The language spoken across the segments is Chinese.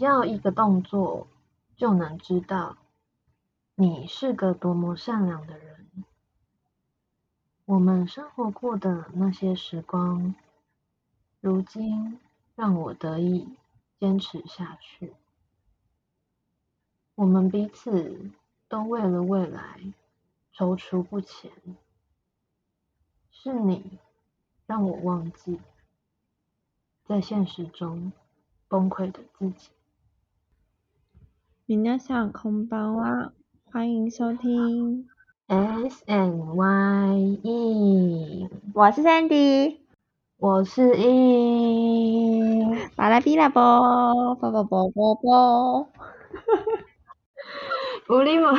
只要一个动作就能知道你是个多么善良的人。我们生活过的那些时光，如今让我得以坚持下去。我们彼此都为了未来踌躇不前，是你让我忘记在现实中崩溃的自己。皆さんこんばんは，欢迎收听。 S N Y E，我是 Sandy，我是 E。巴拉比拉波，波波波波波。无力吗？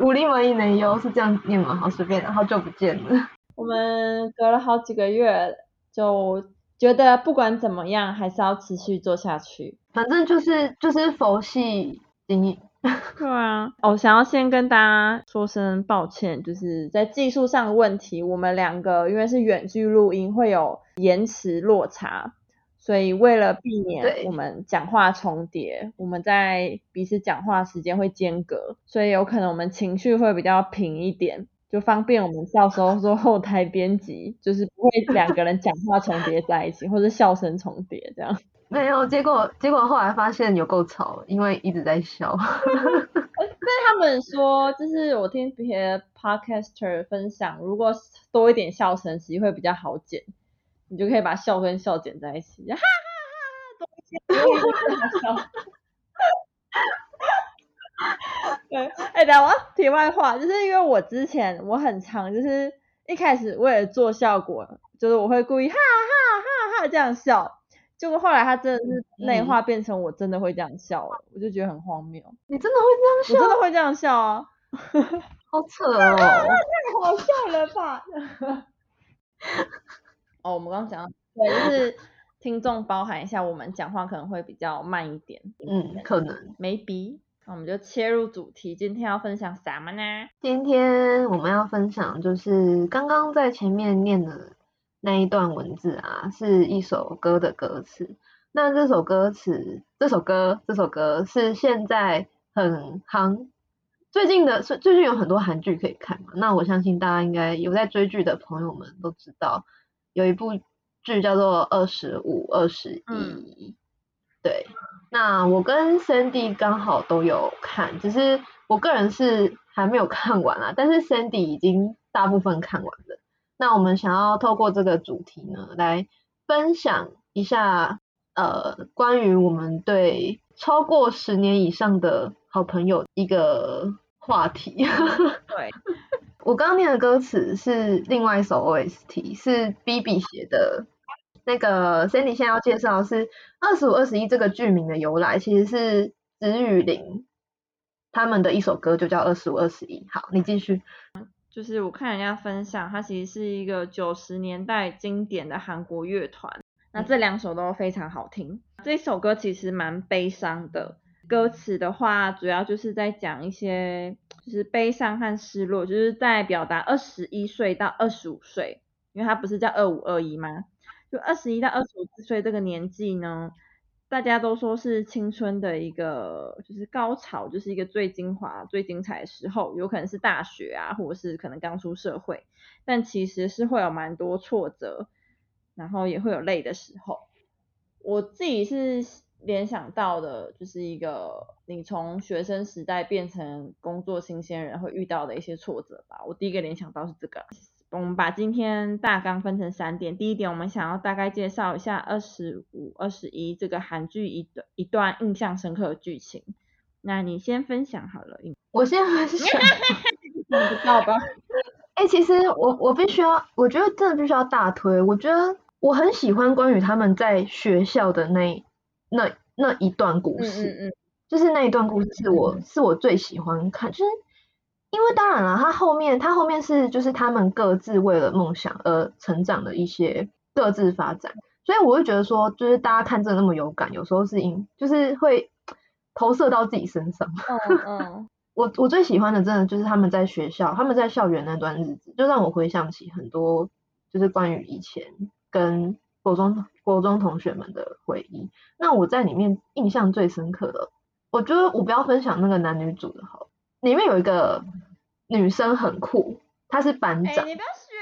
无力吗？一年优是这样念吗？好随便的，好久不见了。我们隔了好几个月，就觉得不管怎么样，还是要持续做下去。反正就是就是佛系 经营。对啊，我想要先跟大家说声抱歉，就是在技术上的问题，我们两个因为是远距录音，会有延迟落差，所以为了避免我们讲话重叠，我们在彼此讲话时间会间隔，所以有可能我们情绪会比较平一点，就方便我们到时候做后台编辑，就是不会两个人讲话重叠在一起，或者笑声重叠这样。没有，结果结果后来发现有够吵，因为一直在笑。但他们说，就是我听别的 podcaster 分享，如果多一点笑声，其实会比较好剪，你就可以把笑跟笑剪在一起，哈哈哈哈，多一些，多一些好笑。对，哎、等我题外话，就是因为我之前我很常就是一开始为了做效果，就是我会故意哈哈哈哈这样笑，结果后来他真的是内化变成我真的会这样笑了，我就觉得很荒谬。你真的会这样笑？我真的会这样笑啊！好扯哦！太好笑了吧？哦，我们刚刚讲到，对，就是听众包含一下，我们讲话可能会比较慢一点嗯，可能，maybe。那我们就切入主题，今天要分享什么呢？今天我们要分享就是刚刚在前面念的那一段文字啊，是一首歌的歌词。那这首歌词，这首歌，这首歌是现在很夯，最近的最最近有很多韩剧可以看嘛。那我相信大家应该有在追剧的朋友们都知道，有一部剧叫做《二十五二十一》。对，那我跟 Sandy 刚好都有看，只是我个人是还没有看完啊，但是 Sandy 已经大部分看完了。那我们想要透过这个主题呢，来分享一下呃关于我们对超过十年以上的好朋友一个话题。对，我刚刚念的歌词是另外一首 OST，是 BB 写的。那个 Sandy 现在要介绍的是二十五二十一这个剧名的由来，其实是子雨林他们的一首歌，就叫二十五二十一。好，你继续。就是我看人家分享，它其实是一个九十年代经典的韩国乐团。那这两首都非常好听。这首歌其实蛮悲伤的，歌词的话主要就是在讲一些就是悲伤和失落，就是在表达二十一岁到二十五岁，因为它不是叫二五二一吗？就二十一到二十五岁这个年纪呢，大家都说是青春的一个就是高潮，就是一个最精华、最精彩的时候，有可能是大学啊，或者是可能刚出社会，但其实是会有蛮多挫折，然后也会有累的时候。我自己是联想到的，就是一个你从学生时代变成工作新鲜人会遇到的一些挫折吧。我第一个联想到是这个。我们把今天大纲分成三点。第一点，我们想要大概介绍一下二十五、二十一这个韩剧一段一段印象深刻的剧情。那你先分享好了，我先分享。你知道吧？哎、欸，其实我我必须要，我觉得真的必须要大推。我觉得我很喜欢关于他们在学校的那那那一段故事，嗯嗯嗯，就是那一段故事是我是我最喜欢看，就是。因为当然了，他后面他后面是就是他们各自为了梦想而成长的一些各自发展，所以我会觉得说，就是大家看这那么有感，有时候是因就是会 投射到自己身上。嗯 嗯，我我最喜欢的真的就是他们在学校，他们在校园那段日子，就让我回想起很多就是关于以前跟国中国中同学们的回忆。那我在里面印象最深刻的，我觉得我不要分享那个男女主的好，里面有一个女生很酷，她是班哎、长。你不要学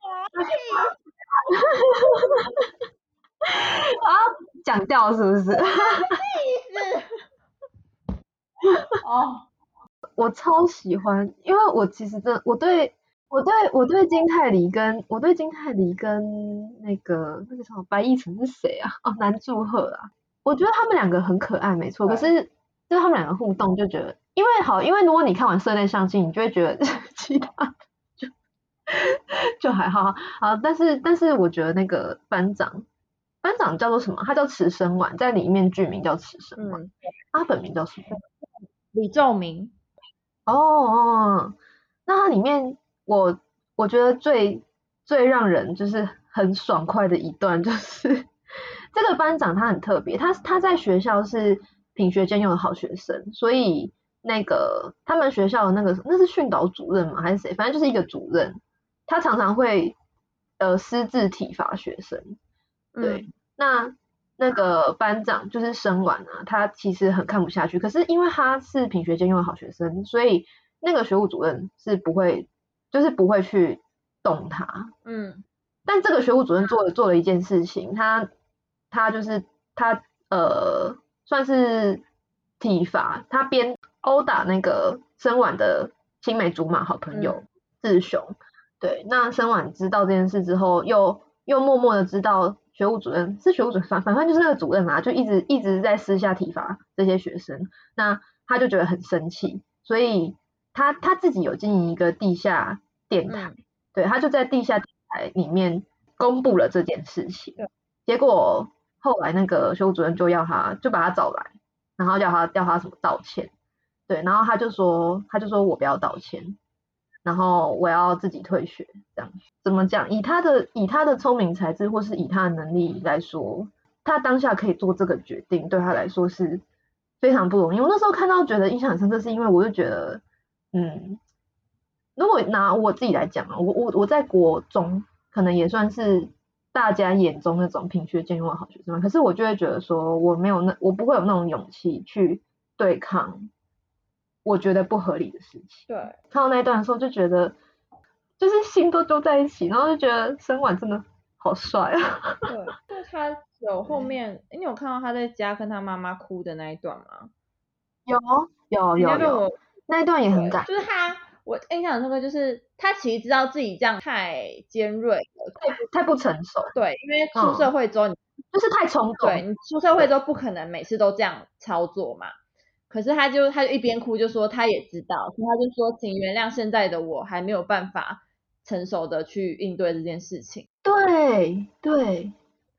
我，啊，讲掉是不是？意思。哦，我超喜欢，因为我其实真的我对我对我对金泰梨跟我对金泰梨跟那个那个什么白亦辰是谁啊？哦，南柱赫啊，我觉得他们两个很可爱，没错。可是就他们两个互动，就觉得因为好，因为如果你看完色内相亲，你就会觉得 其他就就还好。好，但是但是我觉得那个班长班长叫做什么？他叫池生丸，在里面剧名叫池生丸，嗯，他本名叫什么？李仲明，哦哦，那他里面我我觉得最最让人就是很爽快的一段，就是 这个班长他很特别，他他在学校是品学兼优的好学生，所以那个他们学校的那个那是训导主任吗？还是谁？反正就是一个主任，他常常会呃私自体罚学生，对，嗯那那个班长就是生完啊，他其实很看不下去，可是因为他是品学兼优的好学生，所以那个学务主任是不会，就是不会去动他。嗯但这个学务主任做了做了一件事情，他他就是他呃算是体罚，他边殴打那个生晚的青梅竹马好朋友志雄。对，那生晚知道这件事之后，又又默默的知道学务主任是学务主任，反反正就是那个主任啊，就一直一直在私下体罚这些学生，那他就觉得很生气，所以他他自己有经营一个地下电台，嗯。对，他就在地下电台里面公布了这件事情对，结果后来那个学务主任就要他就把他找来，然后叫他叫他什么道歉，对，然后他就说他就说我不要道歉，然后我要自己退学，这样怎么讲？以他的以他的聪明才智，或是以他的能力来说，他当下可以做这个决定，对他来说是非常不容易。我那时候看到觉得印象很深刻，是因为我就觉得，嗯，如果拿我自己来讲啊，我我我在国中可能也算是大家眼中那种品学兼优的好学生，可是我就会觉得说，我没有那我不会有那种勇气去对抗我觉得不合理的事情。对，看到那一段的时候，就觉得就是心都揪在一起，然后就觉得生晚真的好帅啊！对，就他有后面，你有看到他在家跟他妈妈哭的那一段吗？有有有有，那那一段也很对感，就是他，我印象很深刻，就是他其实知道自己这样太尖锐了，太不成熟，对，因为出社会之后，你就是太冲动。对你出社会之后不可能每次都这样操作嘛。可是他就他就一边哭就说他也知道，所以他就说请原谅现在的我还没有办法成熟的去应对这件事情，对对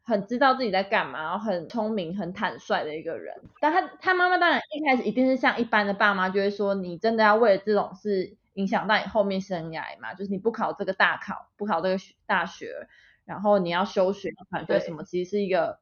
很知道自己在干嘛，然后很聪明、很坦率的一个人。但他他妈妈当然一开始一定是像一般的爸妈就会说，你真的要为了这种事影响到你后面生涯嘛？就是你不考这个大考，不考这个学大学，然后你要休学、转学对什么，其实是一个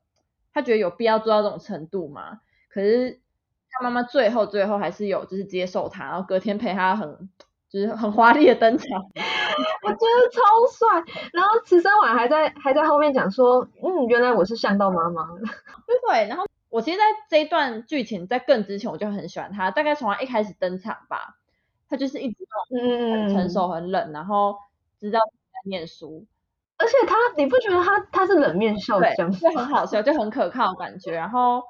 他觉得有必要做到这种程度吗？可是他妈妈最后最后还是有就是接受他，然后隔天陪他很就是很华丽的登场。我觉得超帅。然后慈生婉还在还在后面讲说，嗯，原来我是像到妈妈。对，然后我其实在这一段剧情在更之前我就很喜欢他，大概从他一开始登场吧，他就是一直都嗯，很成熟、很冷，然后知道在念书，而且他，你不觉得他他是冷面笑对，匠？就很好笑，就很可靠的感觉。然后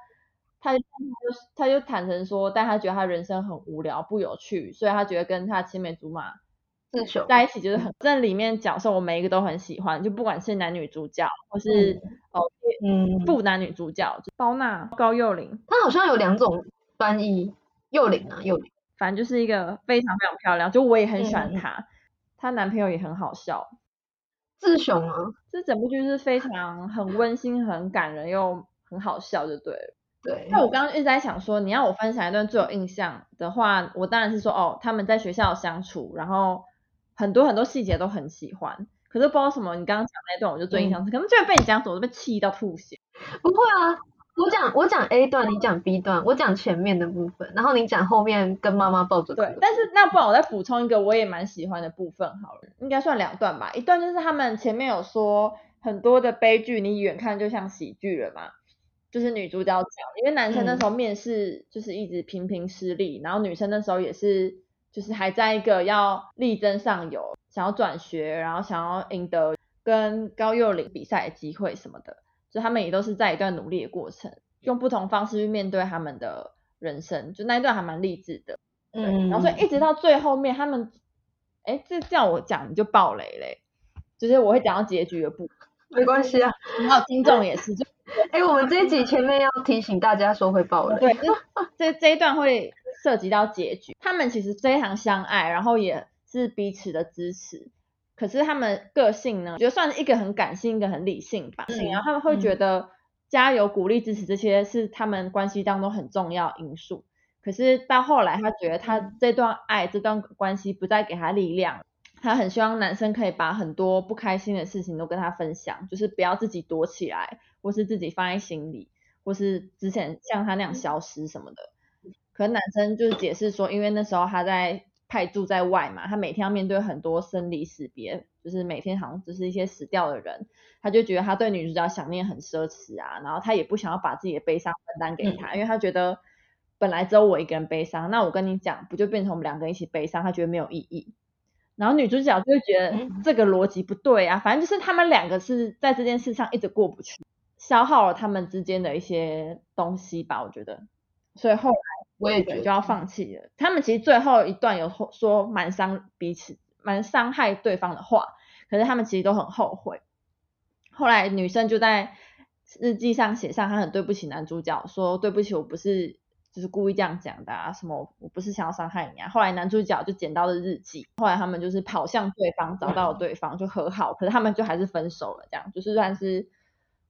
他就他就坦诚说，但他觉得他人生很无聊、不有趣，所以他觉得跟他青梅竹马自雄在一起就是很。这里面角色我每一个都很喜欢，就不管是男女主角或是、哦嗯，副男女主角，就包娜、高幼玲，他好像有两种专一，幼玲啊，幼玲。反正就是一个非常非常漂亮，就我也很喜欢她，她男朋友也很好笑。志雄啊，这整部剧是非常很温馨、很感人又很好笑，就对了。对，那我刚刚一直在想说，你要我分享一段最有印象的话，我当然是说哦，他们在学校相处，然后很多很多细节都很喜欢。可是不知道什么，你刚刚讲那一段我就最印象深刻，可能居然被你讲走，我都被气到吐血。不会啊。我讲我讲 A 段，你讲 B 段，我讲前面的部分，然后你讲后面跟妈妈抱着对，但是那不然我再补充一个我也蛮喜欢的部分好了，应该算两段吧。一段就是他们前面有说很多的悲剧，你远看就像喜剧了嘛。就是女主角讲，因为男生那时候面试就是一直频频失利，然后女生那时候也是就是还在一个要力争上游，想要转学，然后想要赢得跟高幼龄比赛的机会什么的，所以他们也都是在一段努力的过程，用不同方式去面对他们的人生，就那一段还蛮励志的。嗯，然后所以一直到最后面，他们，哎，这这样我讲你就爆雷嘞，就是我会讲到结局的部分。没关系啊，然后听众也是，就 哎，我们这一集前面要提醒大家说会爆雷，对，这这一段会涉及到结局。他们其实非常相爱，然后也是彼此的支持，可是他们个性呢，觉得算是一个很感性，一个很理性吧。然后他们会觉得加油、鼓励、支持这些是他们关系当中很重要因素。可是到后来，他觉得他这段爱、这段关系不再给他力量。他很希望男生可以把很多不开心的事情都跟他分享，就是不要自己躲起来，或是自己放在心里，或是之前像他那样消失什么的。可能男生就是解释说，因为那时候他在派驻在外嘛，他每天要面对很多生离死别，就是每天好像只是一些死掉的人，他就觉得他对女主角想念很奢侈啊，然后他也不想要把自己的悲伤分担给他，因为他觉得本来只有我一个人悲伤，那我跟你讲，不就变成我们两个人一起悲伤？他觉得没有意义。然后女主角就会觉得这个逻辑不对啊，反正就是他们两个是在这件事上一直过不去，消耗了他们之间的一些东西吧，我觉得。所以后来我也觉得就要放弃了。他们其实最后一段有说蛮伤彼此、蛮伤害对方的话，可是他们其实都很后悔。后来女生就在日记上写上，她很对不起男主角，说对不起，我不是。就是故意这样讲的啊，什么我不是想要伤害你啊。后来男主角就捡到了日记，后来他们就是跑向对方，找到了对方就和好，可是他们就还是分手了，这样就是算是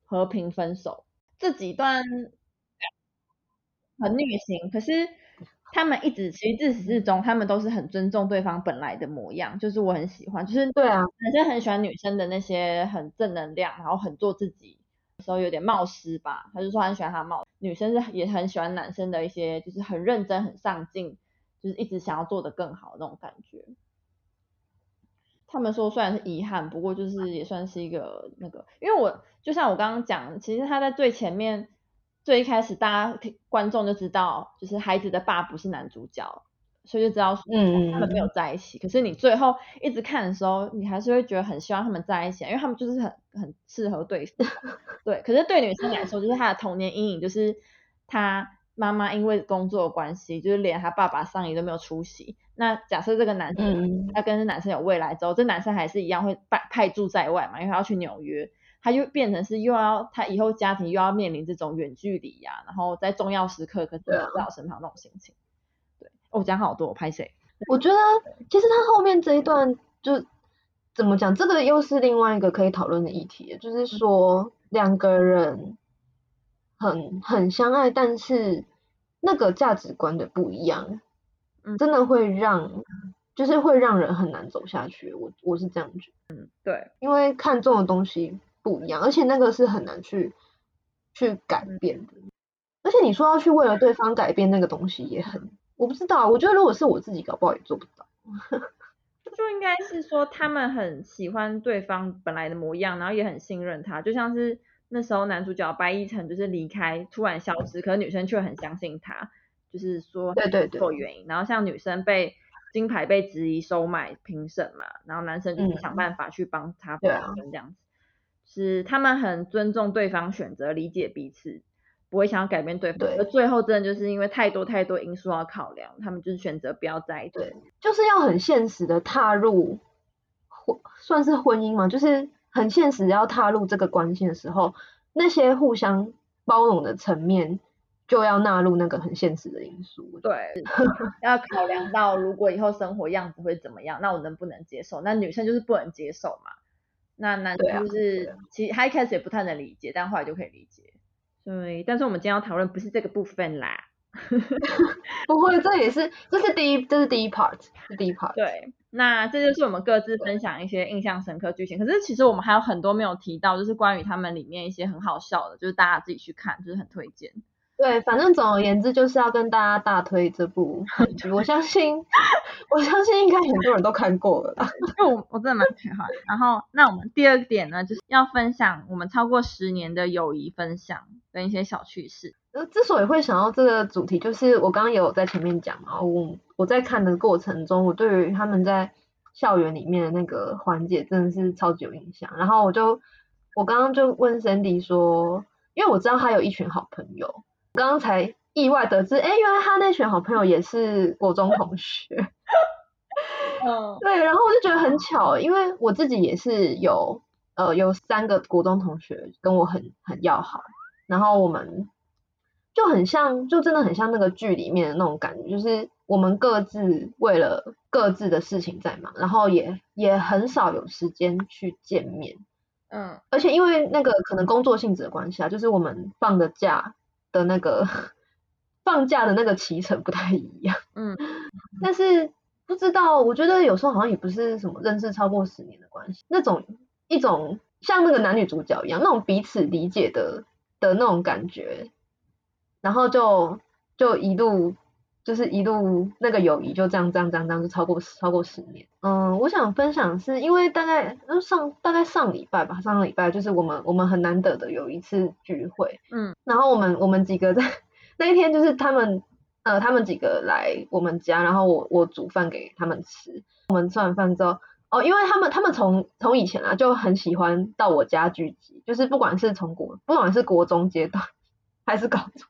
和平分手。这几段很虐心，可是他们一直其实自始至终，他们都是很尊重对方本来的模样，就是我很喜欢，就是对啊，男生很喜欢女生的那些很正能量，然后很做自己。时候有点冒失吧，他就说很喜欢他冒。女生是也很喜欢男生的一些，就是很认真、很上进，就是一直想要做的更好那种感觉。他们说虽然是遗憾，不过就是也算是一个那个，因为我就像我刚刚讲，其实他在最前面最一开始，大家观众就知道，就是孩子的爸不是男主角。所以就知道，嗯他们没有在一起。可是你最后一直看的时候，你还是会觉得很希望他们在一起，因为他们就是很很适合对方。对，可是对女生来说，就是她的童年阴影，就是她妈妈因为工作关系，就是连她爸爸丧礼都没有出席。那假设这个男生他跟这男生有未来之后，这男生还是一样会派派驻在外嘛，因为他要去纽约，他就变成是又要他以后家庭又要面临这种远距离呀，然后在重要时刻可是不在我身旁那种心情。我讲好多，拍谁？我觉得其实他后面这一段就怎么讲，这个又是另外一个可以讨论的议题，就是说两个人很很相爱，但是那个价值观的不一样，真的会让就是会让人很难走下去。我我是这样觉得，嗯，对，因为看中的东西不一样，而且那个是很难去去改变的，而且你说要去为了对方改变那个东西也很。我不知道，我觉得如果是我自己，搞不好也做不到。就应该是说，他们很喜欢对方本来的模样，然后也很信任他。就像是那时候男主角白一晨就是离开，突然消失，可是女生却很相信他，就是说对对对，做原因。然后像女生被金牌被质疑收买评审嘛，然后男生就是想办法去帮他这样子，是他们很尊重对方选择，理解彼此。不会想要改变对方，而最后真的就是因为太多太多因素要考量，他们就是选择不要在一起，就是要很现实的踏入婚，算是婚姻嘛，就是很现实要踏入这个关系的时候，那些互相包容的层面就要纳入那个很现实的因素，对，要考量到如果以后生活样子会怎么样，那我能不能接受？那女生就是不能接受嘛，那男生就是其实他一开始也不太能理解，但后来就可以理解。对，但是我们今天要讨论不是这个部分啦。不会，这也是，这是第一，这是第一 part，是第一 part。对，那这就是我们各自分享一些印象深刻剧情。可是其实我们还有很多没有提到，就是关于他们里面一些很好笑的，就是大家自己去看，就是很推荐。对，反正总而言之就是要跟大家大推这部 剧，我相信，我相信应该很多人都看过了啦。因为我我真的蛮喜欢。然后，那我们第二点呢，就是要分享我们超过十年的友谊分享跟一些小趣事。呃，之所以会想到这个主题，就是我刚刚也有在前面讲嘛，我我在看的过程中，我对于他们在校园里面的那个环节真的是超级有印象。然后我就我刚刚就问 Sandy 说，因为我知道他有一群好朋友，刚刚才意外得知，哎，原来他那群好朋友也是国中同学。嗯，对，然后我就觉得很巧，因为我自己也是有呃有三个国中同学跟我很很要好，然后我们就很像，就真的很像那个剧里面的那种感觉，就是我们各自为了各自的事情在忙，然后也也很少有时间去见面。嗯，而且因为那个可能工作性质的关系啊，就是我们放的假的那个放假的那个骑程不太一样。嗯，但是不知道，我觉得有时候好像也不是什么认识超过十年的关系，那种一种像那个男女主角一样，那种彼此理解的的那种感觉，然后就就一路就是一路那个友谊就这样这样这样这样就超过超过十年。嗯，我想分享是因为大概呃上大概上礼拜吧，上个礼拜就是我们我们很难得的有一次聚会，嗯，然后我们我们几个在 那一天就是他们呃他们几个来我们家，然后我我煮饭给他们吃，我们吃完饭之后。哦，因为他们他们从从以前啊就很喜欢到我家聚集，就是不管是从国不管是国中阶段 还是高中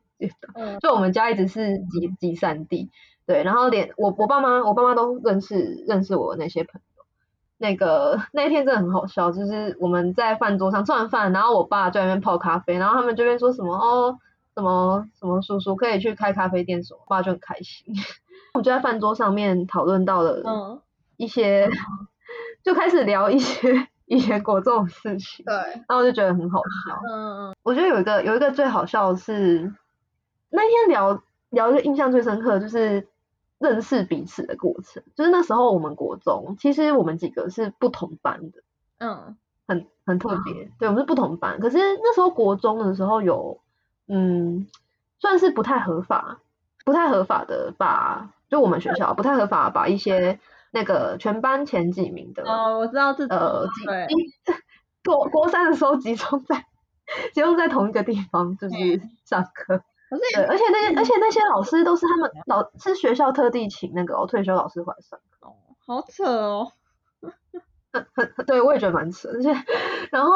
嗯就我们家一直是集集散地，对，然后连我我爸妈我爸妈都认识认识我那些朋友。那个那一天真的很好笑，就是我们在饭桌上吃完饭，然后我爸就在那边泡咖啡，然后他们这边说什么哦什么什么叔叔可以去开咖啡店什么，我爸就很开心。我们就在饭桌上面讨论到了嗯，一些，就开始聊一些以前国这种事情，对，然后我就觉得很好笑。嗯嗯我觉得有一个有一个最好笑的是，那天聊聊一个印象最深刻就是认识彼此的过程。就是那时候我们国中，其实我们几个是不同班的，嗯很很特别。对，我们是不同班，可是那时候国中的时候有，嗯，算是不太合法，不太合法的把，就我们学校不太合法把一些那个全班前几名的，哦，我知道这种，呃，集对，集国国三的时候集中在集中在同一个地方，就是上课。可是，而且那些而且那些老师都是他们老是学校特地请那个、哦、退休老师回来上课。哦，好扯哦，很对，我也觉得蛮扯。而 且然后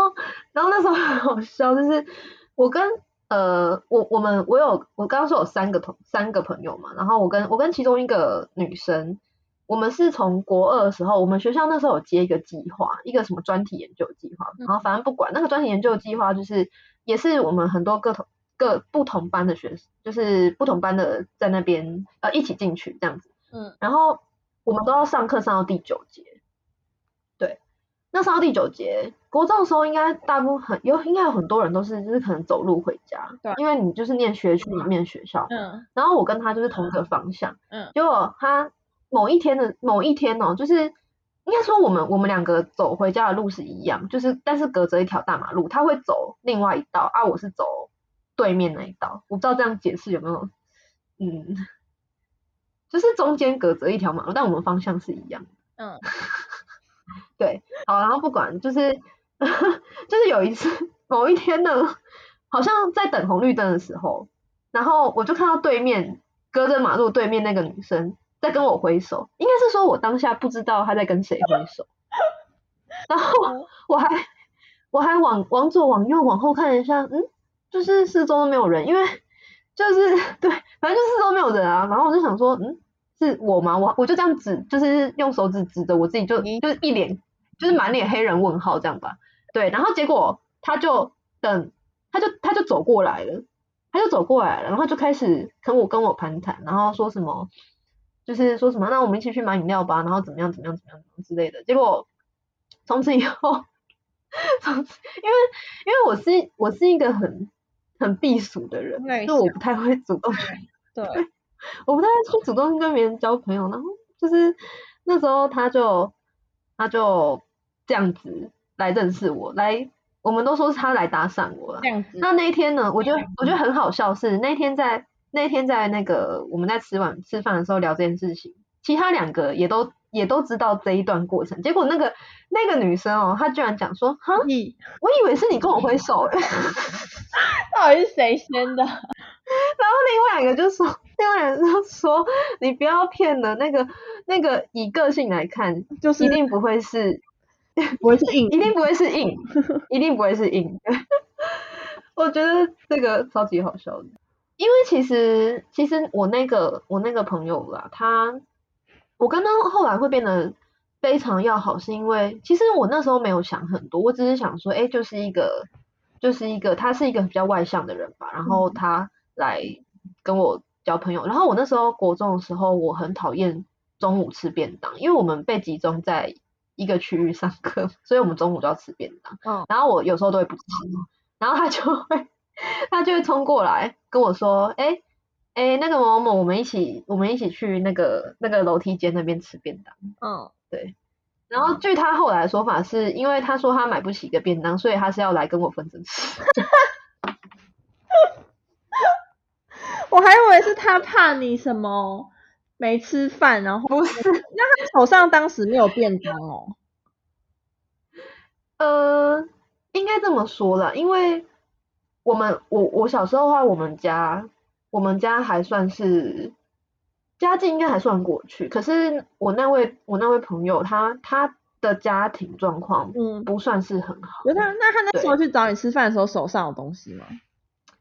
然后那时候很好笑，就是我跟呃我我们我有我刚刚说有三个同三个朋友嘛，然后我跟我跟其中一个女生。我们是从国二的时候，我们学校那时候有接一个计划，一个什么专题研究计划，然后反正不管那个专题研究计划，就是也是我们很多个同各不同班的学生，就是不同班的在那边呃一起进去这样子，嗯，然后我们都要上课上到第九节，对，那上到第九节，国中的时候应该大部分有应该有很多人都是就是可能走路回家，对因为你就是念学区里面学校，嗯。然后我跟他就是同一个方向，嗯。结果他某一天的某一天哦，就是应该说我们我们两个走回家的路是一样，就是但是隔着一条大马路，他会走另外一道啊，我是走对面那一道，我不知道这样解释有没有，嗯，就是中间隔着一条马路，但我们方向是一样的。嗯。对，好，然后不管，就是 就是有一次某一天呢，好像在等红绿灯的时候，然后我就看到对面隔着马路对面那个女生在跟我挥手，应该是说我当下不知道她在跟谁挥手，然后我还我还往往左往右往后看了一下，嗯，就是四周都没有人，因为就是 对，反正就是四周没有人啊，然后我就想说，嗯。是我吗？我我就这样指，就是用手指指着我自己就，就是一脸就是满脸黑人问号这样吧。对，然后结果他就等，他就他就走过来了，他就走过来了，然后就开始跟我跟我攀谈，然后说什么，就是说什么，那我们一起去买饮料吧，然后怎么样怎么样怎么样之类的。结果从此以后，从此因为因为我是我是一个很很避暑的人，内就我不太会主动去对，我不太会去主动跟别人交朋友，然后就是那时候他就他就这样子来认识我，来我们都说是他来搭讪我了这。样子，那那一天呢，我觉得我觉得很好笑是那天在那天在那个我们在吃晚吃饭的时候聊这件事情，其他两个也都也都知道这一段过程。结果那个那个女生哦，她居然讲说，哈，你我以为是你跟我挥手、欸，到底是谁先的？然后另外两个就说，另外两个就说，你不要骗了，那个那个以个性来看，就是一定不会是 不会是硬一定不会是硬，一定不会是硬。我觉得这个超级好笑的，因为其实其实我那个我那个朋友啦，他我跟他后来会变得非常要好，是因为其实我那时候没有想很多，我只是想说，哎，就是一个就是一个他是一个比较外向的人吧，然后他来跟我交朋友，然后我那时候国中的时候，我很讨厌中午吃便当，因为我们被集中在一个区域上课，所以我们中午就要吃便当。嗯，然后我有时候都会不吃，然后他就会 他就会冲过来跟我说，哎哎，那个某某某，我们一起我们一起去那个那个楼梯间那边吃便当。嗯，对然后据他后来的说法是，因为他说他买不起一个便当，所以他是要来跟我分着吃。我还以为是他怕你什么没吃饭，然后不是，那他手上当时没有便当哦。呃，应该这么说啦，因为我们我我小时候的话，我们家我们家还算是家境应该还算过去，可是我那位我那位朋友他他的家庭状况嗯，不算是很好。那他那他那时候去找你吃饭的时候，手上有东西吗？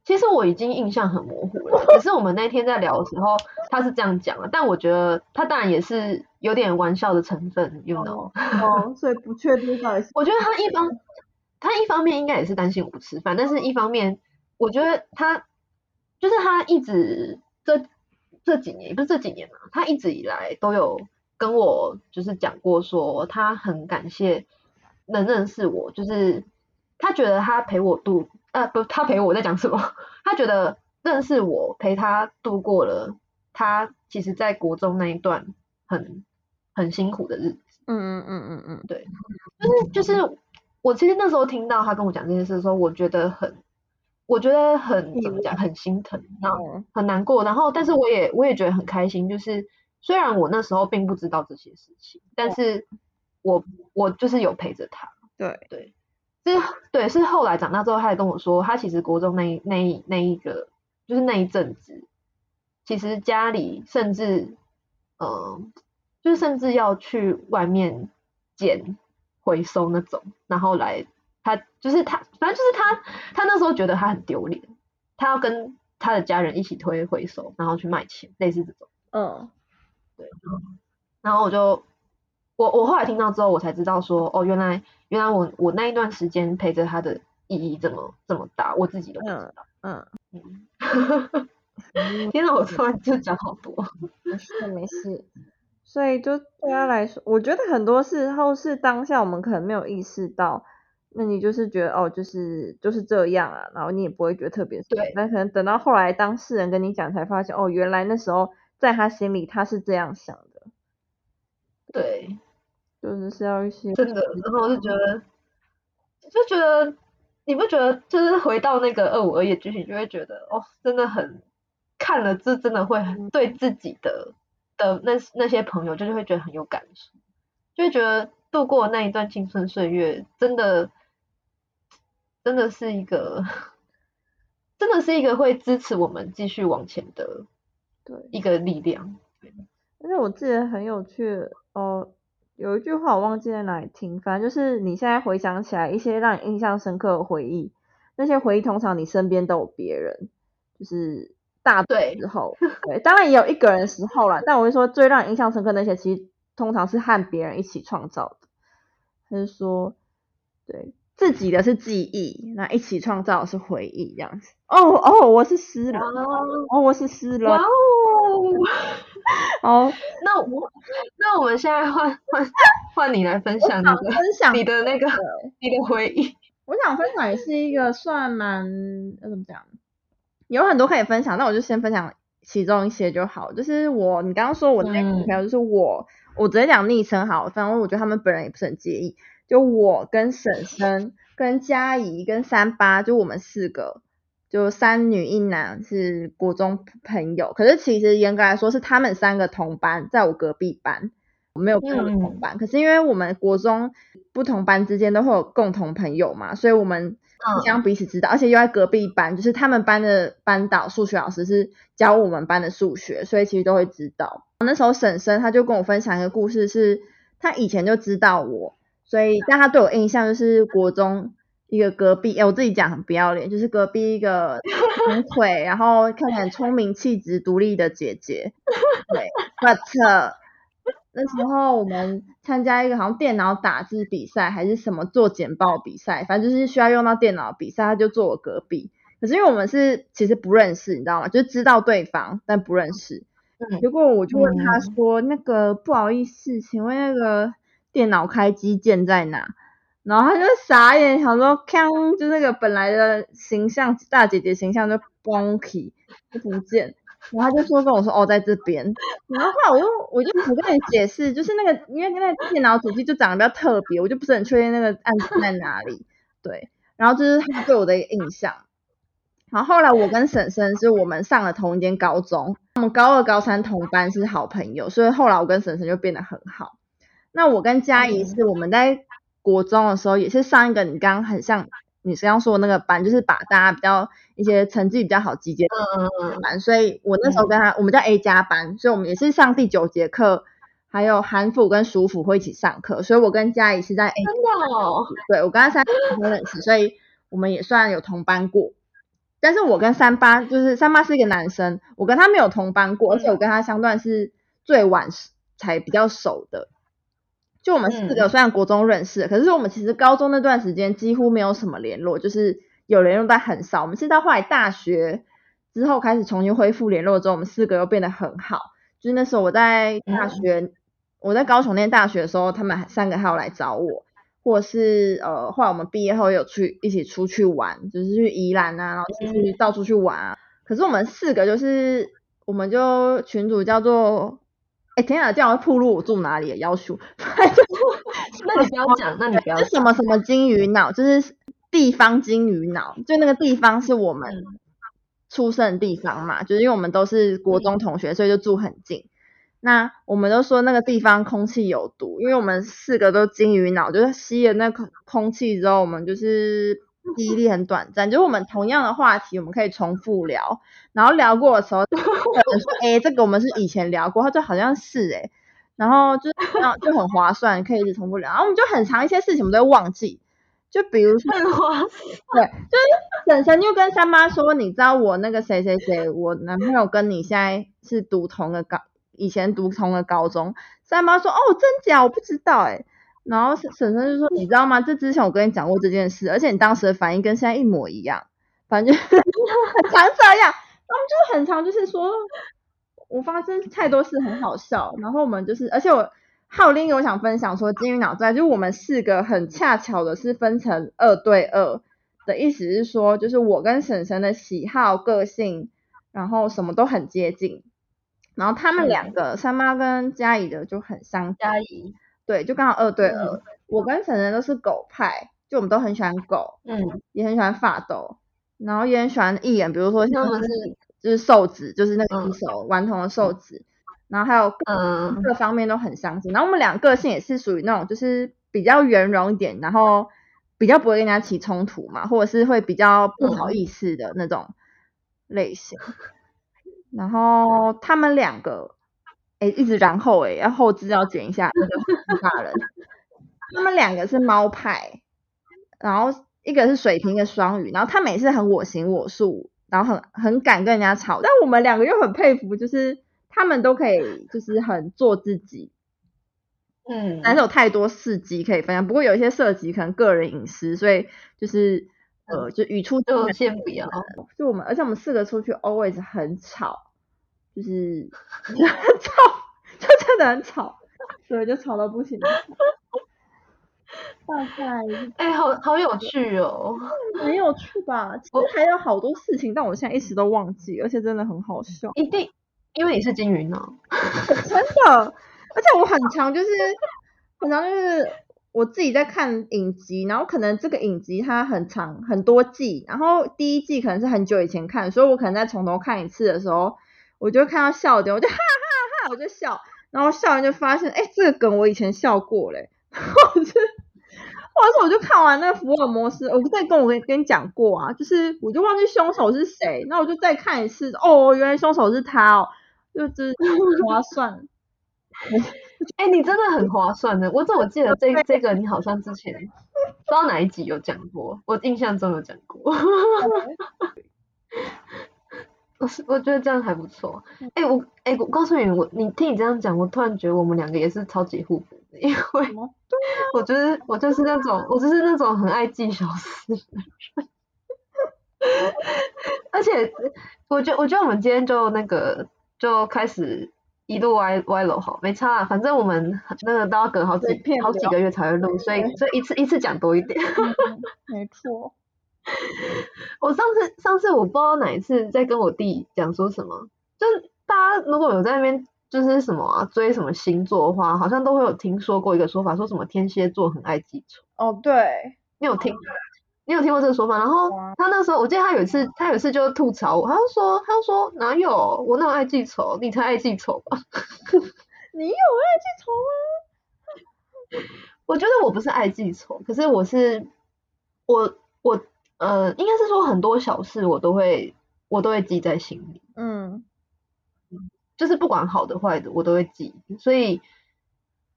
其实我已经印象很模糊了，可是我们那天在聊的时候，他是这样讲了，但我觉得他当然也是有点玩笑的成分，you know。哦，所以不确定到底是 我觉得他一方他一方面应该也是担心我不吃饭，但是一方面我觉得他就是他一直这这几年也不是这几年嘛，他一直以来都有跟我就是讲过说他很感谢能认识我，就是他觉得他陪我度呃不他陪我在讲什么，他觉得认识我陪他度过了他其实在国中那一段很很辛苦的日子。嗯嗯嗯嗯嗯，对就是就是我其实那时候听到他跟我讲这件事的时候，我觉得很，我觉得很怎么讲，很心疼，然后哦很难过，然后但是我也我也觉得很开心，就是虽然我那时候并不知道这些事情，但是我我就是有陪着他，对，对，是，对，是后来长大之后，他也跟我说，他其实国中那一那一那一个就是那一阵子，其实家里甚至，嗯、就是甚至要去外面捡回收那种，然后来他就是他，反正就是他他那时候觉得他很丢脸，他要跟他的家人一起推回收，然后去卖钱，类似这种。嗯，对然后我就我我后来听到之后，我才知道说，哦，原来原来我我那一段时间陪着他的意义这么这么大，我自己都不知道。嗯，嗯，天哪，我突然就讲好多。没事没事。所以就对他来说，我觉得很多时候是当下我们可能没有意识到，那你就是觉得哦，就是就是这样啊，然后你也不会觉得特别对。但可能等到后来当事人跟你讲，才发现哦，原来那时候在他心里他是这样想的，对，就是是要一些真的。然后我就觉得，就觉得你不觉得就是回到那个二五二夜剧情，就会觉得哦，真的很看了这真的会很对自己的的那那些朋友，就是会觉得很有感触，就会觉得度过那一段青春岁月，真的真的是一个。真的是一个会支持我们继续往前的对。一个力量。而且我记得很有趣哦，有一句话我忘记在哪里听，反正就是你现在回想起来一些让你印象深刻的回忆，那些回忆通常你身边都有别人，就是大多对时候，对，当然也有一个人的时候啦，但我会说最让你印象深刻的那些，其实通常是和别人一起创造的，他是说，对。自己的是记忆，那一起创造的是回忆，这样子。哦哦，我是诗人，哦，我是诗人哇，哦！哦，那我那我们现在换换换你来分享你想的分享你的那个你的回忆。我想分享也是一个算蛮呃怎么讲，有很多可以分享，那我就先分享其中一些就好。就是我你刚刚说我那个嗯朋友，就是我，我直接讲昵称好，反正我觉得他们本人也不是很介意。就我跟婶婶跟佳怡跟三八，就我们四个，就三女一男是国中朋友。可是其实严格来说是他们三个同班，在我隔壁班，我没有跟他们同班。可是因为我们国中不同班之间都会有共同朋友嘛，所以我们互相彼此知道，而且又在隔壁班，就是他们班的班导数学老师是教我们班的数学，所以其实都会知道。那时候婶婶她就跟我分享一个故事，是她以前就知道我。所以，但他对我印象就是国中一个隔壁，哎，我自己讲很不要脸，就是隔壁一个很 腿，然后看起来聪明、气质独立的姐姐。对，But 那时候我们参加一个好像电脑打字比赛，还是什么做简报比赛，反正就是需要用到电脑比赛，他就坐我隔壁。可是因为我们是其实不认识，你知道吗？就知道对方，但不认识。结果我就问他说：“那个不好意思，请问那个。”电脑开机键在哪？然后他就傻眼，想说，看就那个本来的形象，大姐姐形象就崩起，就不见。然后他就说跟我说，哦，在这边。然后后来我就我就我跟你解释，就是那个因为那个电脑主机就长得比较特别，我就不是很确定那个按键在哪里。对，然后这是他对我的一个印象。然后后来我跟婶婶是我们上了同一间高中，我们高二、高三同班是好朋友，所以后来我跟婶婶就变得很好。那我跟佳怡是我们在国中的时候，也是上一个你刚刚很像你刚刚说的那个班，就是把大家比较一些成绩比较好集结的班，所以我那时候跟他，我们叫 A 加班，所以我们也是上第九节课，还有韩辅跟蜀辅会一起上课，所以我跟佳怡是在 A 真的哦，对我跟他三很认识，所以我们也算有同班过，但是我跟三八就是三八是一个男生，我跟他没有同班过，而且我跟他相对是最晚才比较熟的。就我们四个虽然国中认识，可是我们其实高中那段时间几乎没有什么联络，就是有联络但很少。我们是到后来大学之后开始重新恢复联络之后，我们四个又变得很好。就是那时候我在大学，我在高雄念大学的时候，他们三个还有来找我，或者是呃后来我们毕业后有去一起出去玩，就是去宜兰啊，然后出去到处去玩啊。可是我们四个就是我们就群主叫做。哎，天啊，这样会暴露我住哪里的要求？那你不要讲，那你不要什么什么金鱼脑，就是地方金鱼脑，就那个地方是我们出生的地方嘛，就是因为我们都是国中同学，所以就住很近。那我们都说那个地方空气有毒，因为我们四个都金鱼脑，就是吸了那空空气之后，我们就是。记忆力很短暂，就是我们同样的话题，我们可以重复聊，然后聊过的时候，有人说，哎，这个我们是以前聊过，他就好像是哎，然后就就很划算，可以一直重复聊，然后我们就很长一些事情我们都会忘记，就比如说，很划算，对，就是婶婶就跟三妈说，你知道我那个谁谁谁，我男朋友跟你现在是读同个高，以前读同个高中，三妈说，哦，真假，我不知道，哎。然后婶婶就说：“你知道吗？这之前我跟你讲过这件事，而且你当时的反应跟现在一模一样，反正就很常这样。他们就是很常，就是说我发生太多事很好笑。然后我们就是，而且我还有另一个我想分享说，金鱼脑袋就是我们四个很恰巧的是分成二对二的意思是说，就是我跟婶婶的喜好、个性，然后什么都很接近。然后他们两个三妈跟嘉怡的就很像嘉怡。”对，就刚好二对二。我跟晨晨都是狗派，就我们都很喜欢狗，嗯，也很喜欢发豆，然后也很喜欢艺人，比如说像是就是瘦子，就是那个一手顽童的瘦子，然后还有嗯各方面都很相似。然后我们两个性也是属于那种就是比较圆融一点，然后比较不会跟人家起冲突嘛，或者是会比较不好意思的那种类型。然后他们两个。哎，一直然后哎，要后置要剪一下那个大人。他们两个是猫派，然后一个是水瓶的双鱼，然后他每次很我行我素，然后很很敢跟人家吵，但我们两个又很佩服，就是他们都可以就是很做自己。嗯，但是有太多事迹可以分享，不过有一些涉及可能个人隐私，所以就是呃，就语出就先不要。就我们，而且我们四个出去 always 很吵。就是很吵，就真的很吵，所以就吵到不行。大概哎，好好有趣哦，很有趣吧？其实还有好多事情，但我现在一时都忘记，而且真的很好笑。一定，因为你是金鱼脑，真的。而且我很常就是，很常就是我自己在看影集，然后可能这个影集它很长很多季，然后第一季可能是很久以前看，所以我可能在从头看一次的时候，我就看到笑点，我就哈哈哈，我就笑，然后笑完就发现，哎，这个梗我以前笑过嘞，后 我就，或者我就看完那个福尔摩斯，我不再跟我跟跟你讲过啊，就是我就忘记凶手是谁，那我就再看一次，哦，原来凶手是他哦，就是划算。哎，你真的很划算的。我怎么记得这这个你好像之前不知道哪一集有讲过，我印象中有讲过。我是我觉得这样还不错。哎，我哎，我告诉你，我你听你这样讲，我突然觉得我们两个也是超级互补，因为我觉得我就是那种我就是那种很爱记小事的人。而且我觉我觉得我们今天就那个就开始。一路歪歪楼好，没差，反正我们那个都要隔好几好几个月才会录，所以所以一次一次讲多一点。没错。我上次上次我不知道哪一次在跟我弟讲说什么，就是大家如果有在那边就是什么啊追什么星座的话，好像都会有听说过一个说法，说什么天蝎座很爱记仇。哦，对，你有听？你有听过这个说法？然后他那时候，我记得他有一次，他有一次就吐槽我，他就说，他就说哪有我那么爱记仇，你才爱记仇吧？你有爱记仇吗？我觉得我不是爱记仇，可是我是我我呃，应该是说很多小事我都会我都会记在心里，嗯，就是不管好的坏的我都会记，所以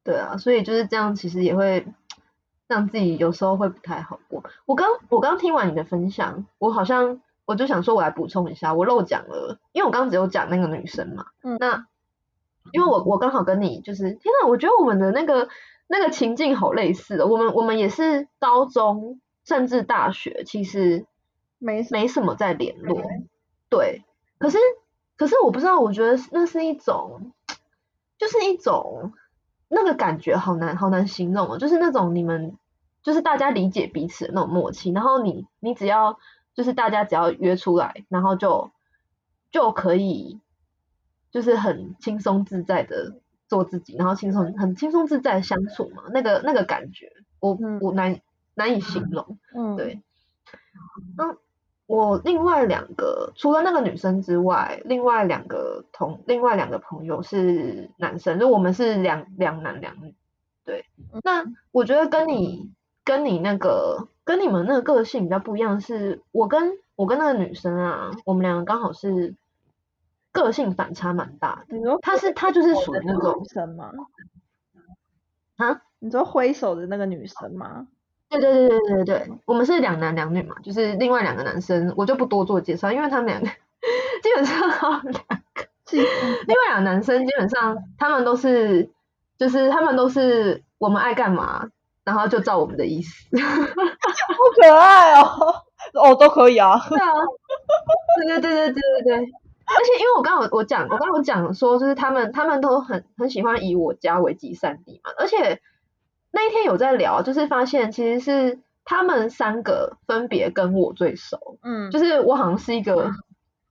对啊，所以就是这样，其实也会。让自己有时候会不太好过。我刚我刚听完你的分享，我好像我就想说，我来补充一下，我漏讲了，因为我刚刚只有讲那个女生嘛。嗯。那因为我我刚好跟你就是，天呐，我觉得我们的那个那个情境好类似的。我们我们也是高中甚至大学，其实没没什么在联络。对。可是可是我不知道，我觉得那是一种，就是一种。那个感觉好难好难形容哦，就是那种你们就是大家理解彼此的那种默契，然后你你只要就是大家只要约出来，然后就就可以就是很轻松自在的做自己，然后轻松很轻松自在相处嘛，那个那个感觉我我难难以形容，嗯，对，那。我另外两个除了那个女生之外，另外两个同另外两个朋友是男生，就我们是两两男两女。对，那我觉得跟你跟你那个跟你们那个个性比较不一样，是我跟我跟那个女生啊，我们两个刚好是个性反差蛮大的。她是她就是属于那种女生吗？啊？你说挥手的那个女生吗？对对对对对对我们是两男两女嘛，就是另外两个男生，我就不多做介绍，因为他们两个 基本上两个，另外两个男生基本上他们都是，就是他们都是我们爱干嘛，然后就照我们的意思，好可爱哦，哦都可以啊，对啊，对对对对对对对，而且因为我刚好我讲我刚刚讲说，就是他们他们都很很喜欢以我家为集散地嘛，而且。那一天有在聊，就是发现其实是他们三个分别跟我最熟，嗯，就是我好像是一个，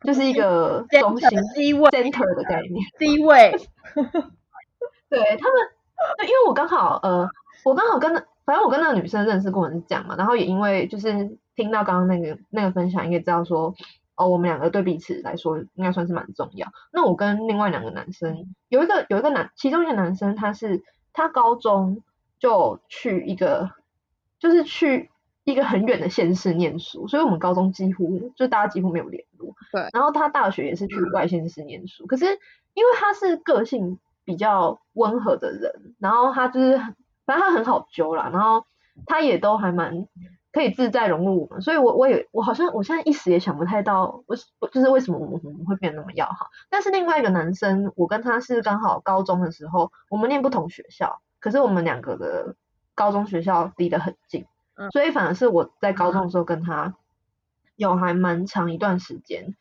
就是一个中心 C 位。center 的概念，C 位，对他们，因为我刚好呃，我刚好跟反正我跟那个女生认识过，是这样嘛，然后也因为就是听到刚刚那个那个分享，应该知道说哦，我们两个对彼此来说应该算是蛮重要。那我跟另外两个男生有一个有一个男，其中一个男生他是他高中。就去一个，就是去一个很远的县市念书，所以我们高中几乎就大家几乎没有联络。对。然后他大学也是去外县市念书，可是因为他是个性比较温和的人，然后他就是反正他很好揪啦，然后他也都还蛮可以自在融入我们，所以我我也我好像我现在一时也想不太到，为就是为什么我们我们会变得那么要好。但是另外一个男生，我跟他是刚好高中的时候，我们念不同学校。可是我们两个的高中学校离得很近，所以反而是我在高中的时候跟他有还蛮长一段时间，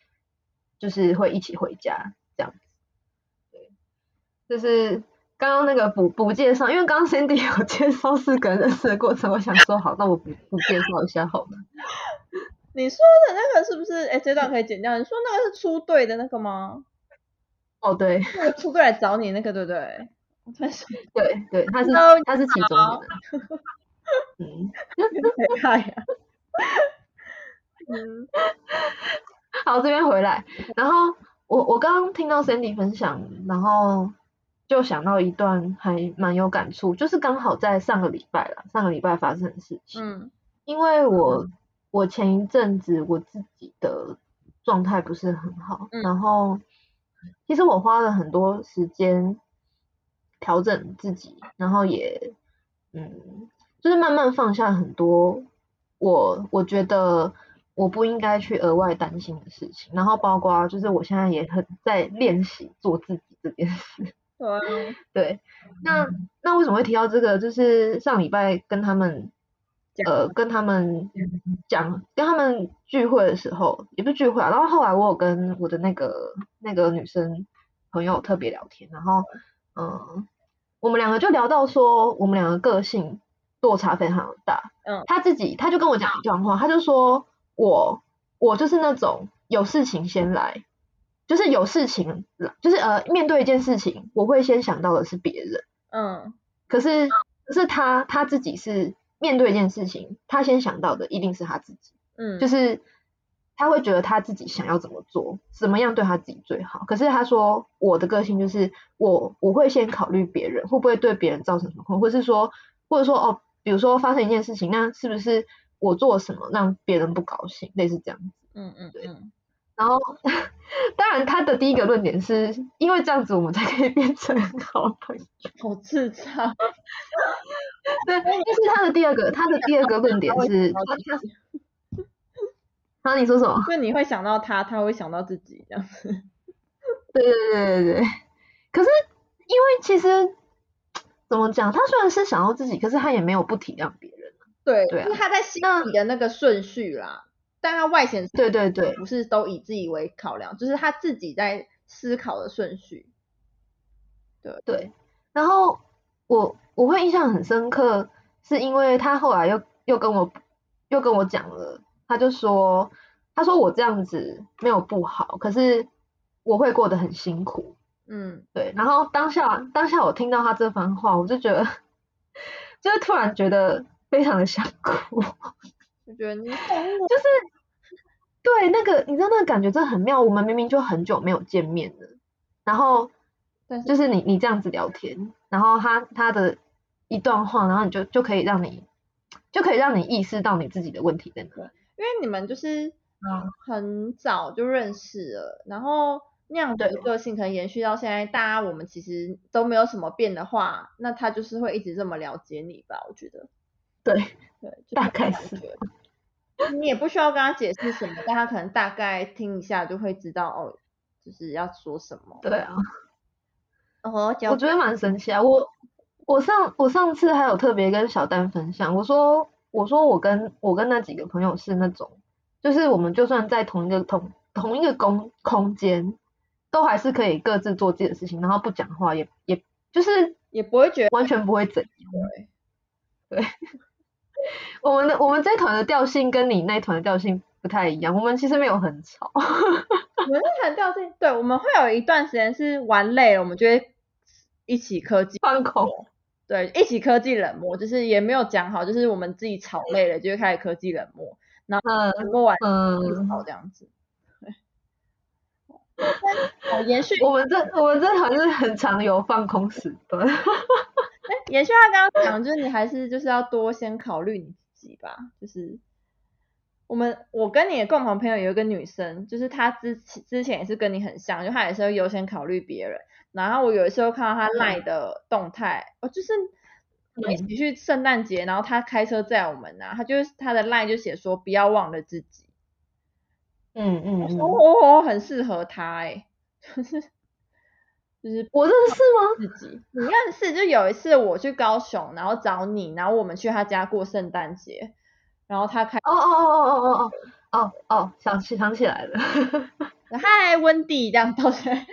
就是会一起回家这样子。对，就是刚刚那个补补介绍，因为刚刚 Cindy 有介绍四个人认识的过程，我想说好，那我补补介绍一下好了。你说的那个是不是？哎，这段可以剪掉。你说那个是出队的那个吗？哦，对，那个出队来找你那个，对不对？分手对对，他是都他是其中一个。嗯，厉害呀。嗯，好，这边回来，然后我我刚刚听到 Sandy 分享，然后就想到一段还蛮有感触，就是刚好在上个礼拜了，上个礼拜发生的事情。嗯因为我我前一阵子我自己的状态不是很好，嗯然后其实我花了很多时间调整自己，然后也嗯，就是慢慢放下很多我我觉得我不应该去额外担心的事情，然后包括就是我现在也很在练习做自己这件事。对，对，那那为什么会提到这个？就是上礼拜跟他们，呃，跟他们讲，跟他们聚会的时候，也不是聚会啊。然后后来我有跟我的那个那个女生朋友特别聊天，然后嗯，我们两个就聊到说，我们两个个性落差非常大。嗯他自己他就跟我讲一段话，他就说我我就是那种有事情先来。就是有事情，就是呃，面对一件事情，我会先想到的是别人。嗯可是，可是他他自己是面对一件事情，他先想到的一定是他自己，嗯，就是他会觉得他自己想要怎么做，怎么样对他自己最好。可是他说，我的个性就是我我会先考虑别人会不会对别人造成什么困扰，或是说，或者说哦，比如说发生一件事情，那是不是我做什么让别人不高兴，类似这样子。嗯嗯对，然后，当然他的第一个论点是因为这样子我们才可以变成好朋友。好智障。对，但是他的第二个，他的第二个论点是，他他，啊，你说什么？就你会想到他，他会想到自己这样子。对对对对对。可是因为其实怎么讲，他虽然是想要自己，可是他也没有不体谅别人。对，对啊就是他在心里的那个顺序啦，但他外显对对对不是都以自己为考量，就是他自己在思考的顺序。对对。然后我我会印象很深刻，是因为他后来又又跟我又跟我讲了，他就说，他说我这样子没有不好，可是我会过得很辛苦。嗯对，然后当下当下我听到他这番话，我就觉得，就是突然觉得非常的想哭，我觉得你就是对那个你知道那个感觉真的很妙，我们明明就很久没有见面了，然后就是你你这样子聊天，然后他他的一段话，然后你就就可以让你就可以让你意识到你自己的问题在哪。因为你们就是嗯很早就认识了，然后那样的对个性可能延续到现在，大家我们其实都没有什么变的话，那他就是会一直这么了解你吧？我觉得，对，对，大概是。你也不需要跟他解释什么，但他可能大概听一下就会知道哦，就是要说什么。对啊。哦，我觉得蛮神奇啊！我我上我上次还有特别跟小丹分享，我说我说我跟我跟那几个朋友是那种，就是我们就算在同一个同同一个空空间，都还是可以各自做自己的事情，然后不讲话，也也就是也不会觉得完全不会怎样。对对，我们的我们这一团的调性跟你那一团的调性不太一样，我们其实没有很吵。我们那团调性，对，我们会有一段时间是玩累了，我们就会一起科技，放空，对，一起科技冷漠，就是也没有讲好，就是我们自己吵累了就会开始科技冷漠，嗯冷漠完嗯就，吵这样子。对，延续我们这我们这团是很常有放空时段。延续他刚刚讲，就是你还是就是要多先考虑你自己吧。就是我们我跟你的共同朋友有一个女生，就是她之前之前也是跟你很像，就她也是优先考虑别人。然后我有一次又看到他赖的动态，哦，就是一起去圣诞节，然后他开车载我们啊，他就是他的赖就写说不要忘了自己，嗯嗯嗯，哦，很适合他哎、就是就是我认识吗？自己。你认识？就有一次我去高雄，然后找你，然后我们去他家过圣诞节，然后他开，哦哦哦哦哦哦哦哦哦，想起想起来了。嗨，温蒂这样到现在，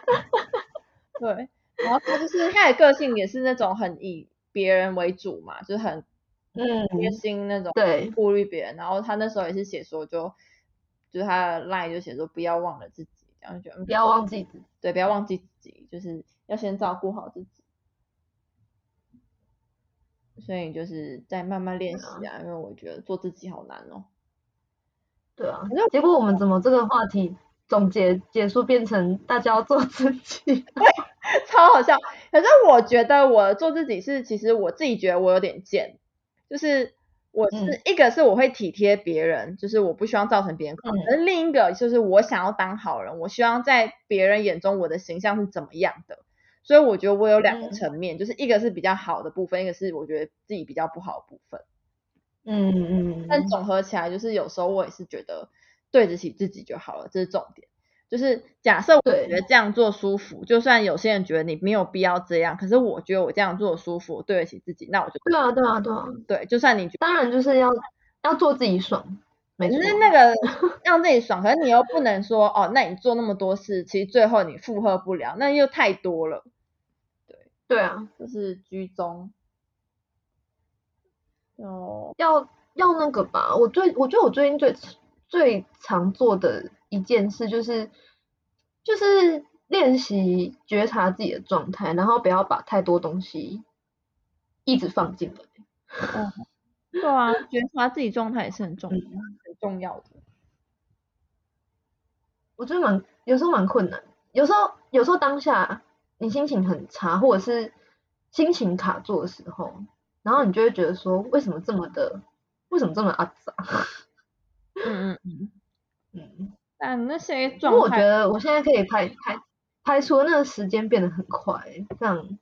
对，然后他就是他的个性也是那种很以别人为主嘛，就是很嗯，贴心那种，对，顾虑别人。然后他那时候也是写说就，就是他的 line 就写说不要忘了自己，这样就觉得嗯不要忘记自己。对，不要忘记自己，就是要先照顾好自己。所以就是在慢慢练习啊，因为我觉得做自己好难哦。对啊，结果我们怎么这个话题总结结束变成大家要做自己？对，超好笑。可是我觉得我做自己是，其实我自己觉得我有点贱，就是我是一个是我会体贴别人，就是我不希望造成别人困扰；而另一个就是我想要当好人，我希望在别人眼中我的形象是怎么样的。所以我觉得我有两个层面，就是一个是比较好的部分，一个是我觉得自己比较不好的部分。嗯嗯嗯。但总合起来，就是有时候我也是觉得对得起自己就好了，这是重点。就是假设我觉得这样做舒服，就算有些人觉得你没有必要这样，可是我觉得我这样做舒服，对得起自己，那我就对啊对啊对啊。对，就算你当然就是要要做自己爽，可是那个 让自己爽，可是你又不能说哦，那你做那么多事，其实最后你负荷不了，那又太多了。对对啊，就是居中，哦，要要那个吧。我最我觉得我最近最最常做的一件事就是就是练习觉察自己的状态，然后不要把太多东西一直放进来。嗯，对啊，觉察自己状态也是很重很重要的。我觉得蛮有时候蛮困难，有时候有时候当下。你心情很差，或者是心情卡住的时候，然后你就会觉得说，为什么这么的，为什么这么阿杂？嗯嗯嗯 嗯。但那些状态，我觉得我现在可以拍拍拍出那个时间变得很快，这样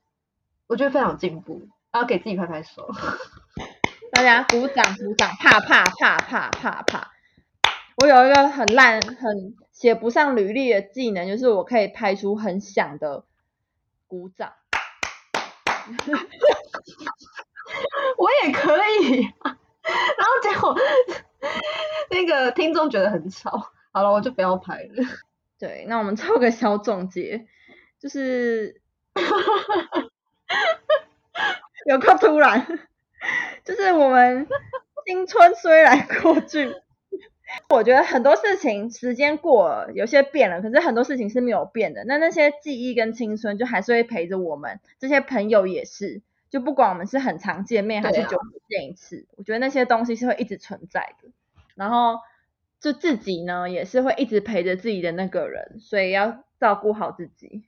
我觉得非常有进步，要给自己拍拍手。大家鼓掌鼓掌，啪啪啪啪啪啪。我有一个很烂、很写不上履历的技能，就是我可以拍出很响的。鼓掌，我也可以。然后结果那个听众觉得很吵，好了，我就不要拍了。对，那我们做个小总结，就是 有个突然，就是我们青春虽然过去。我觉得很多事情时间过了，有些变了，可是很多事情是没有变的。那那些记忆跟青春就还是会陪着我们，这些朋友也是，就不管我们是很常见面还是久不见一次，我觉得那些东西是会一直存在的。然后就自己呢，也是会一直陪着自己的那个人，所以要照顾好自己。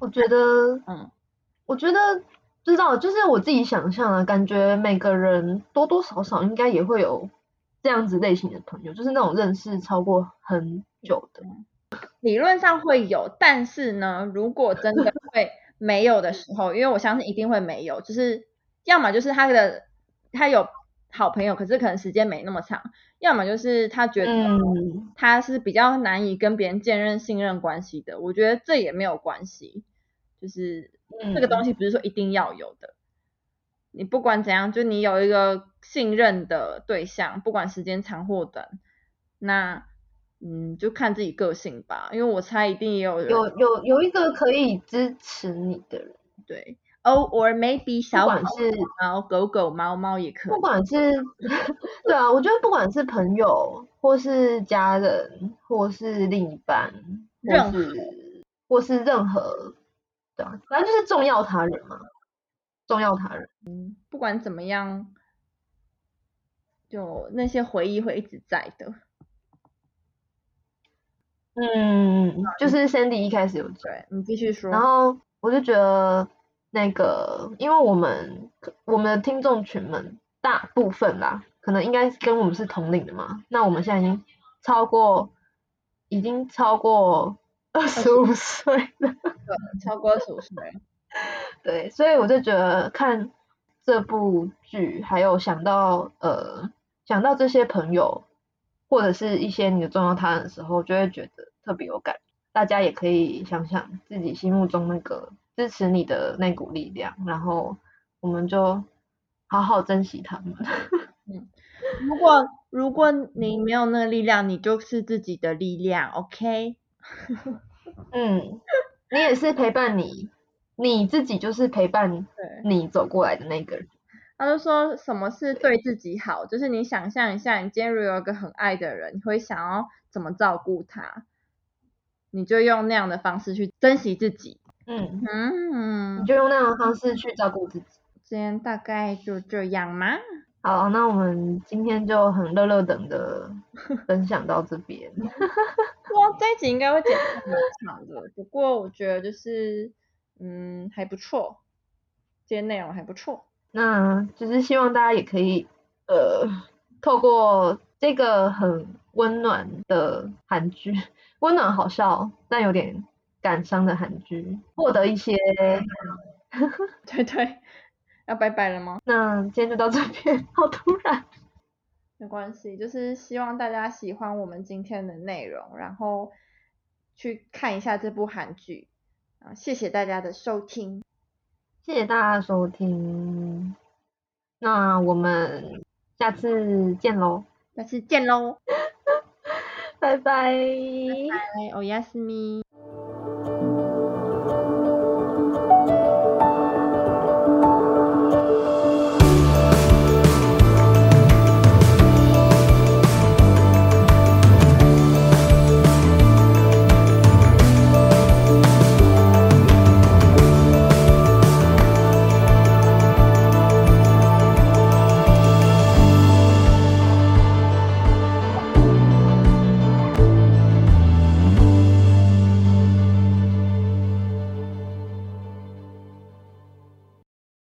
我觉得，嗯，我觉得知道，就是我自己想象啊感觉，每个人多多少少应该也会有。这样子类型的朋友，就是那种认识超过很久的，理论上会有，但是呢，如果真的会没有的时候，因为我相信一定会没有，就是要么就是他的他有好朋友，可是可能时间没那么长，要么就是他觉得他是比较难以跟别人建立信任关系的，我觉得这也没有关系，就是这个东西不是说一定要有的。你不管怎样，就你有一个信任的对象，不管时间长或短，那嗯，就看自己个性吧。因为我猜一定也有有有有一个可以支持你的人，对。Oh, or maybe 小狗是猫狗狗猫猫也可以。不管是 对啊，我觉得不管是朋友，或是家人，或是另一半，任何或是任何，对啊，反正就是重要他人嘛。重要他人，嗯，不管怎么样，就那些回忆会一直在的。嗯，就是 Sandy 一开始有对，你继续说。然后我就觉得那个，因为我们我们的听众群们大部分啦，可能应该跟我们是同龄的嘛。那我们现在已经超过，已经超过 二十五岁了。对，超过二十五岁。对，所以我就觉得看这部剧，还有想到呃想到这些朋友，或者是一些你的重要他人的时候，就会觉得特别有感。大家也可以想想自己心目中那个支持你的那股力量，然后我们就好好珍惜他们。嗯，如果如果你没有那个力量，你就是自己的力量，OK？嗯，你也是陪伴你。你自己就是陪伴你走过来的那个人。他就说什么是对自己好，就是你想象一下，你今天如果有一个很爱的人，你会想要怎么照顾他？你就用那样的方式去珍惜自己。嗯，你嗯，就用那样的方式去照顾自己。今天大概就这样吗？好，那我们今天就很乐乐等的 分享到这边。哇，这一集应该会剪得蛮长的，不过我觉得就是嗯还不错，今天内容还不错。那就是希望大家也可以呃，透过这个很温暖的韩剧，温暖好笑但有点感伤的韩剧，获得一些。对对，要拜拜了吗？那今天就到这边，好突然。没关系，就是希望大家喜欢我们今天的内容，然后去看一下这部韩剧。啊，谢谢大家的收听，谢谢大家收听，那我们下次见喽，下次见喽，拜拜。拜，欧亚斯咪。